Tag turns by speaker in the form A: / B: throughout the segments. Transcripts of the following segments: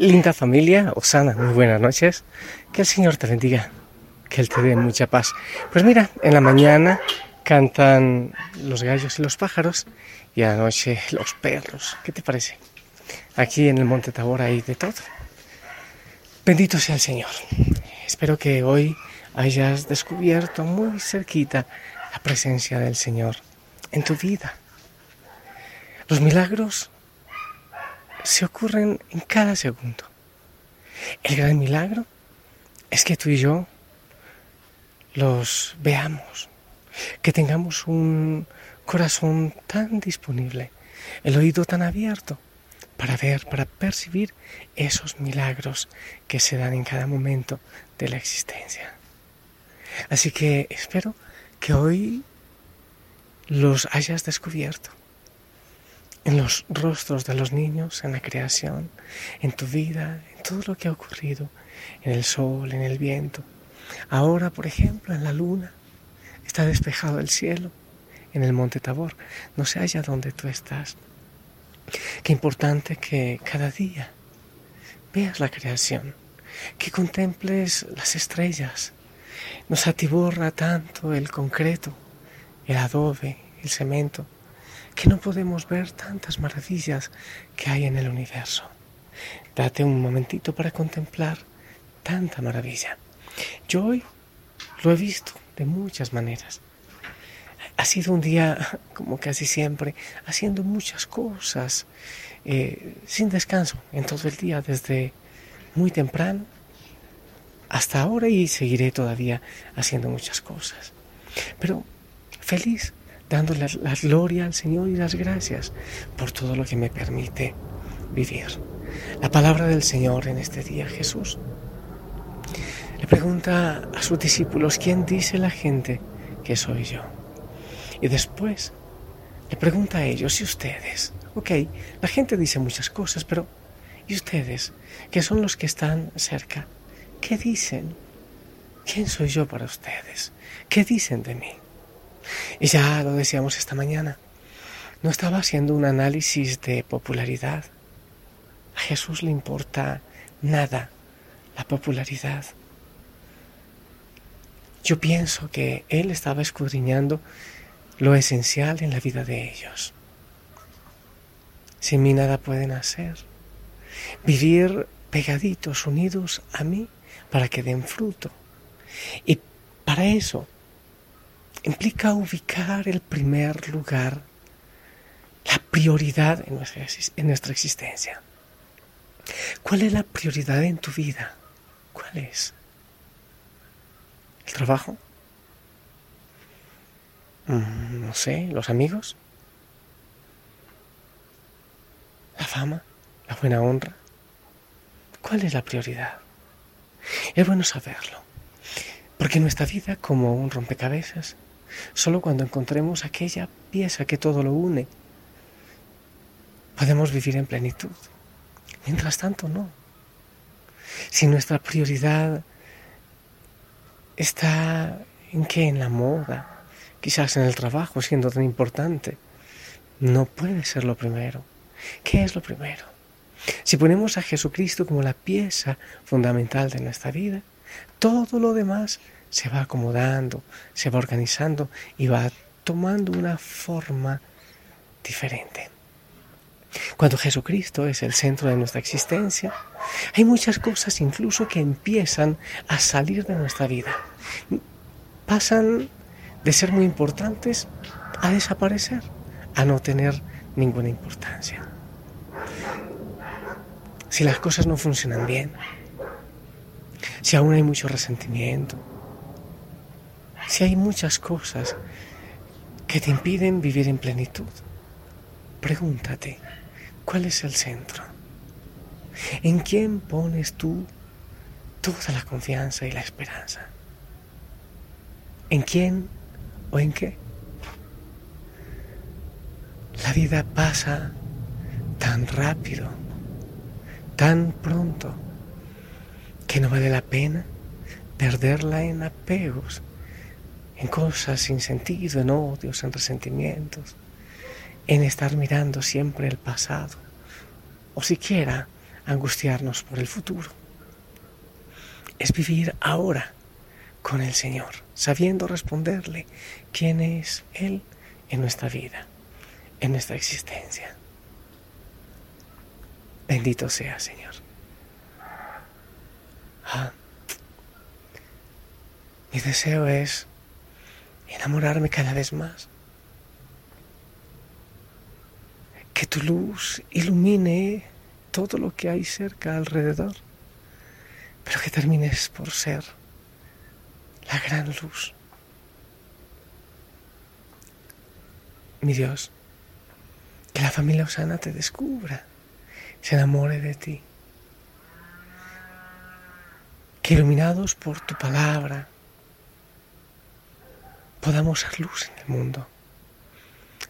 A: Linda familia, Osana, muy buenas noches. Que el Señor te bendiga, que Él te dé mucha paz. Pues mira, en la mañana cantan los gallos y los pájaros y a la noche los perros. ¿Qué te parece? Aquí en el Monte Tabor hay de todo. Bendito sea el Señor. Espero que hoy hayas descubierto muy cerquita la presencia del Señor en tu vida. Los milagros se ocurren en cada segundo. El gran milagro es que tú y yo los veamos, que tengamos un corazón tan disponible, el oído tan abierto para ver, para percibir esos milagros que se dan en cada momento de la existencia. Así que espero que hoy los hayas descubierto en los rostros de los niños, en la creación, en tu vida, en todo lo que ha ocurrido, en el sol, en el viento. Ahora, por ejemplo, en la luna, está despejado el cielo, en el monte Tabor, no sé allá donde tú estás. Qué importante que cada día veas la creación, que contemples las estrellas. Nos atiborra tanto el concreto, el adobe, el cemento, que no podemos ver tantas maravillas que hay en el universo. Date un momentito para contemplar tanta maravilla. Yo hoy lo he visto de muchas maneras. Ha sido un día, como casi siempre, haciendo muchas cosas, eh, sin descanso, en todo el día, desde muy temprano hasta ahora y seguiré todavía haciendo muchas cosas. Pero feliz dándole la gloria al Señor y las gracias por todo lo que me permite vivir. La palabra del Señor en este día, Jesús, le pregunta a sus discípulos, ¿quién dice la gente que soy yo? Y después le pregunta a ellos, ¿y ustedes? Ok, la gente dice muchas cosas, pero ¿y ustedes, que son los que están cerca? ¿Qué dicen? ¿Quién soy yo para ustedes? ¿Qué dicen de mí? Y ya lo decíamos esta mañana, no estaba haciendo un análisis de popularidad. A Jesús le importa nada la popularidad. Yo pienso que Él estaba escudriñando lo esencial en la vida de ellos. Sin mí nada pueden hacer. Vivir pegaditos, unidos a mí, para que den fruto. Y para eso implica ubicar el primer lugar, la prioridad en nuestra, en nuestra existencia. ¿Cuál es la prioridad en tu vida? ¿Cuál es? ¿El trabajo? Mm, no sé, los amigos, la fama, la buena honra. ¿Cuál es la prioridad? Es bueno saberlo, porque nuestra vida como un rompecabezas Solo cuando encontremos aquella pieza que todo lo une, podemos vivir en plenitud. Mientras tanto, no. Si nuestra prioridad está en qué, en la moda, quizás en el trabajo siendo tan importante, no puede ser lo primero. ¿Qué es lo primero? Si ponemos a Jesucristo como la pieza fundamental de nuestra vida, todo lo demás se va acomodando, se va organizando y va tomando una forma diferente. Cuando Jesucristo es el centro de nuestra existencia, hay muchas cosas incluso que empiezan a salir de nuestra vida. Pasan de ser muy importantes a desaparecer, a no tener ninguna importancia. Si las cosas no funcionan bien, si aún hay mucho resentimiento, si hay muchas cosas que te impiden vivir en plenitud, pregúntate, ¿cuál es el centro? ¿En quién pones tú toda la confianza y la esperanza? ¿En quién o en qué? La vida pasa tan rápido, tan pronto, que no vale la pena perderla en apegos en cosas sin sentido, en odios, en resentimientos, en estar mirando siempre el pasado, o siquiera angustiarnos por el futuro. Es vivir ahora con el Señor, sabiendo responderle quién es Él en nuestra vida, en nuestra existencia. Bendito sea, Señor. Ah, mi deseo es enamorarme cada vez más. Que tu luz ilumine todo lo que hay cerca alrededor, pero que termines por ser la gran luz. Mi Dios, que la familia Osana te descubra, se enamore de ti. Que iluminados por tu palabra podamos ser luz en el mundo,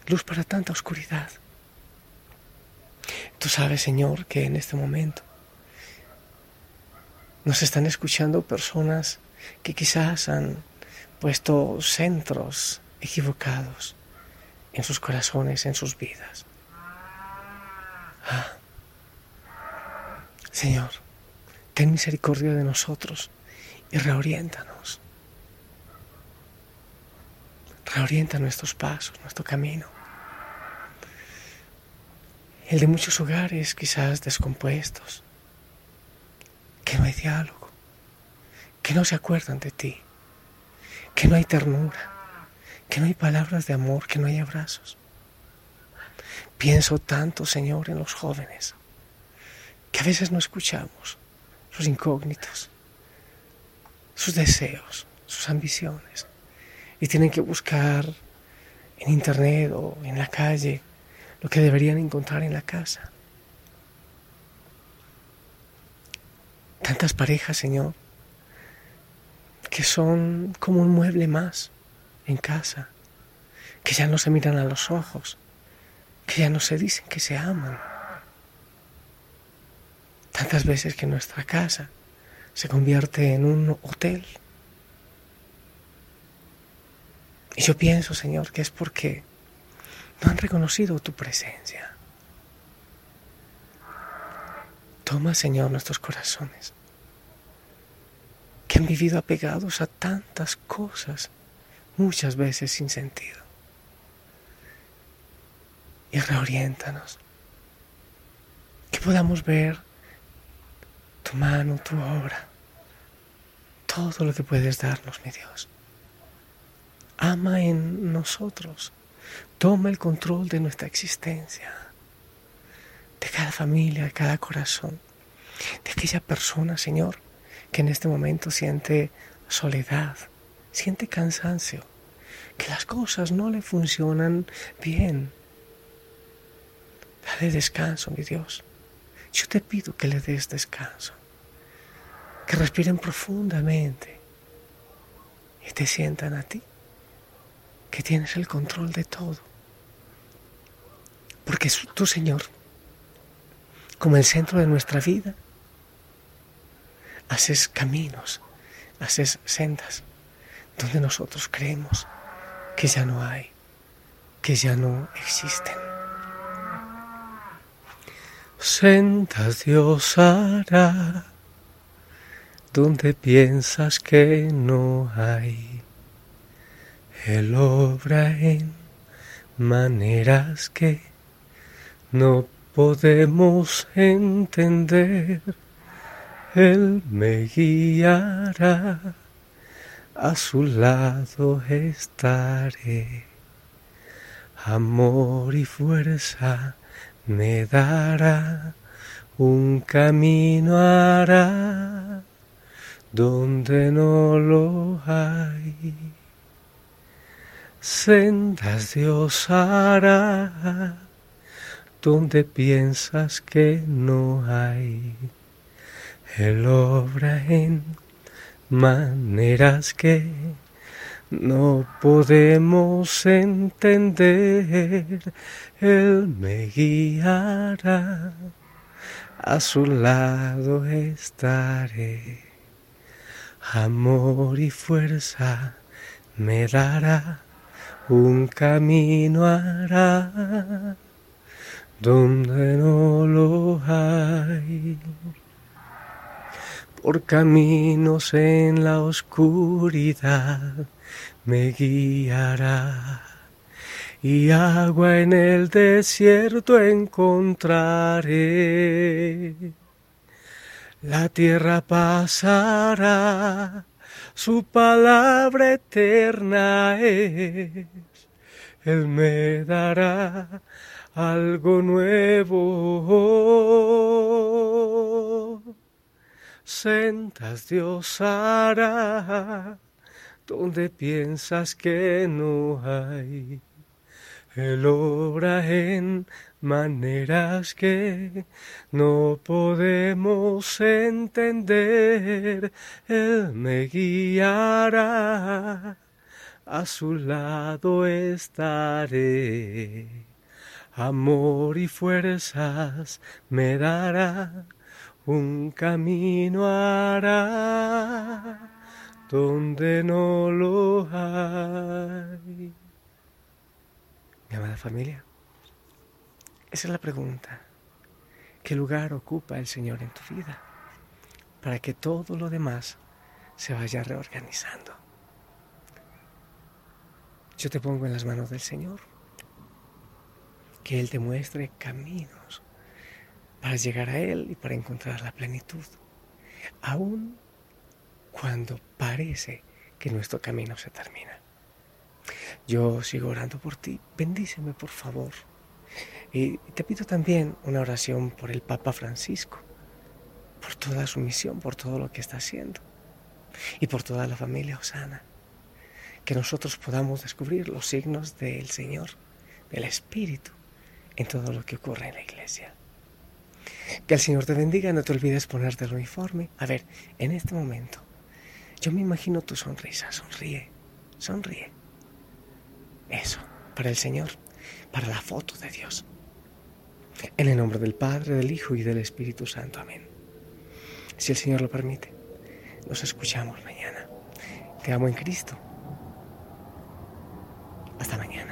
A: luz para tanta oscuridad. Tú sabes, Señor, que en este momento nos están escuchando personas que quizás han puesto centros equivocados en sus corazones, en sus vidas. Ah. Señor, ten misericordia de nosotros y reoriéntanos. Reorienta nuestros pasos, nuestro camino. El de muchos hogares quizás descompuestos, que no hay diálogo, que no se acuerdan de ti, que no hay ternura, que no hay palabras de amor, que no hay abrazos. Pienso tanto, Señor, en los jóvenes, que a veces no escuchamos sus incógnitos, sus deseos, sus ambiciones, y tienen que buscar en internet o en la calle lo que deberían encontrar en la casa. Tantas parejas, Señor, que son como un mueble más en casa, que ya no se miran a los ojos, que ya no se dicen que se aman. Tantas veces que nuestra casa se convierte en un hotel. Y yo pienso, Señor, que es porque no han reconocido tu presencia. Toma, Señor, nuestros corazones que han vivido apegados a tantas cosas, muchas veces sin sentido. Y reoriéntanos, que podamos ver tu mano, tu obra, todo lo que puedes darnos, mi Dios. Ama en nosotros, toma el control de nuestra existencia, de cada familia, de cada corazón, de aquella persona, Señor, que en este momento siente soledad, siente cansancio, que las cosas no le funcionan bien. Dale descanso, mi Dios. Yo te pido que le des descanso, que respiren profundamente y te sientan a ti, que tienes el control de todo. Porque tú, Señor, como el centro de nuestra vida, haces caminos, haces sendas donde nosotros creemos que ya no hay, que ya no existen. Sendas Dios hará donde piensas que no hay. Él obra en maneras que no podemos entender él me guiará, a su lado estaré. Amor y fuerza me dará, un camino hará donde no lo hay. Sendas Dios hará donde piensas que no hay. Él obra en maneras que no podemos entender. Él me guiará, a su lado estaré. Amor y fuerza me dará, un camino hará donde no lo hay. por caminos en la oscuridad me guiará y agua en el desierto encontraré. La tierra pasará, su palabra eterna es. Él me dará algo nuevo. Sentas Dios hará donde piensas que no hay. Él obra en maneras que no podemos entender. Él me guiará, a su lado estaré. Amor y fuerzas me dará, un camino hará donde no lo hay. Mi amada familia, esa es la pregunta. ¿Qué lugar ocupa el Señor en tu vida? Para que todo lo demás se vaya reorganizando. Yo te pongo en las manos del Señor. Que Él te muestre caminos para llegar a Él y para encontrar la plenitud. Aún cuando parece que nuestro camino se termina. Yo sigo orando por ti. Bendíceme, por favor. Y te pido también una oración por el Papa Francisco, por toda su misión, por todo lo que está haciendo y por toda la familia Osana. Que nosotros podamos descubrir los signos del Señor, del Espíritu, en todo lo que ocurre en la iglesia. Que el Señor te bendiga, no te olvides ponerte el uniforme. A ver, en este momento, yo me imagino tu sonrisa, sonríe, sonríe. Eso, para el Señor, para la foto de Dios. En el nombre del Padre, del Hijo y del Espíritu Santo. Amén. Si el Señor lo permite, nos escuchamos mañana. Te amo en Cristo. Hasta mañana.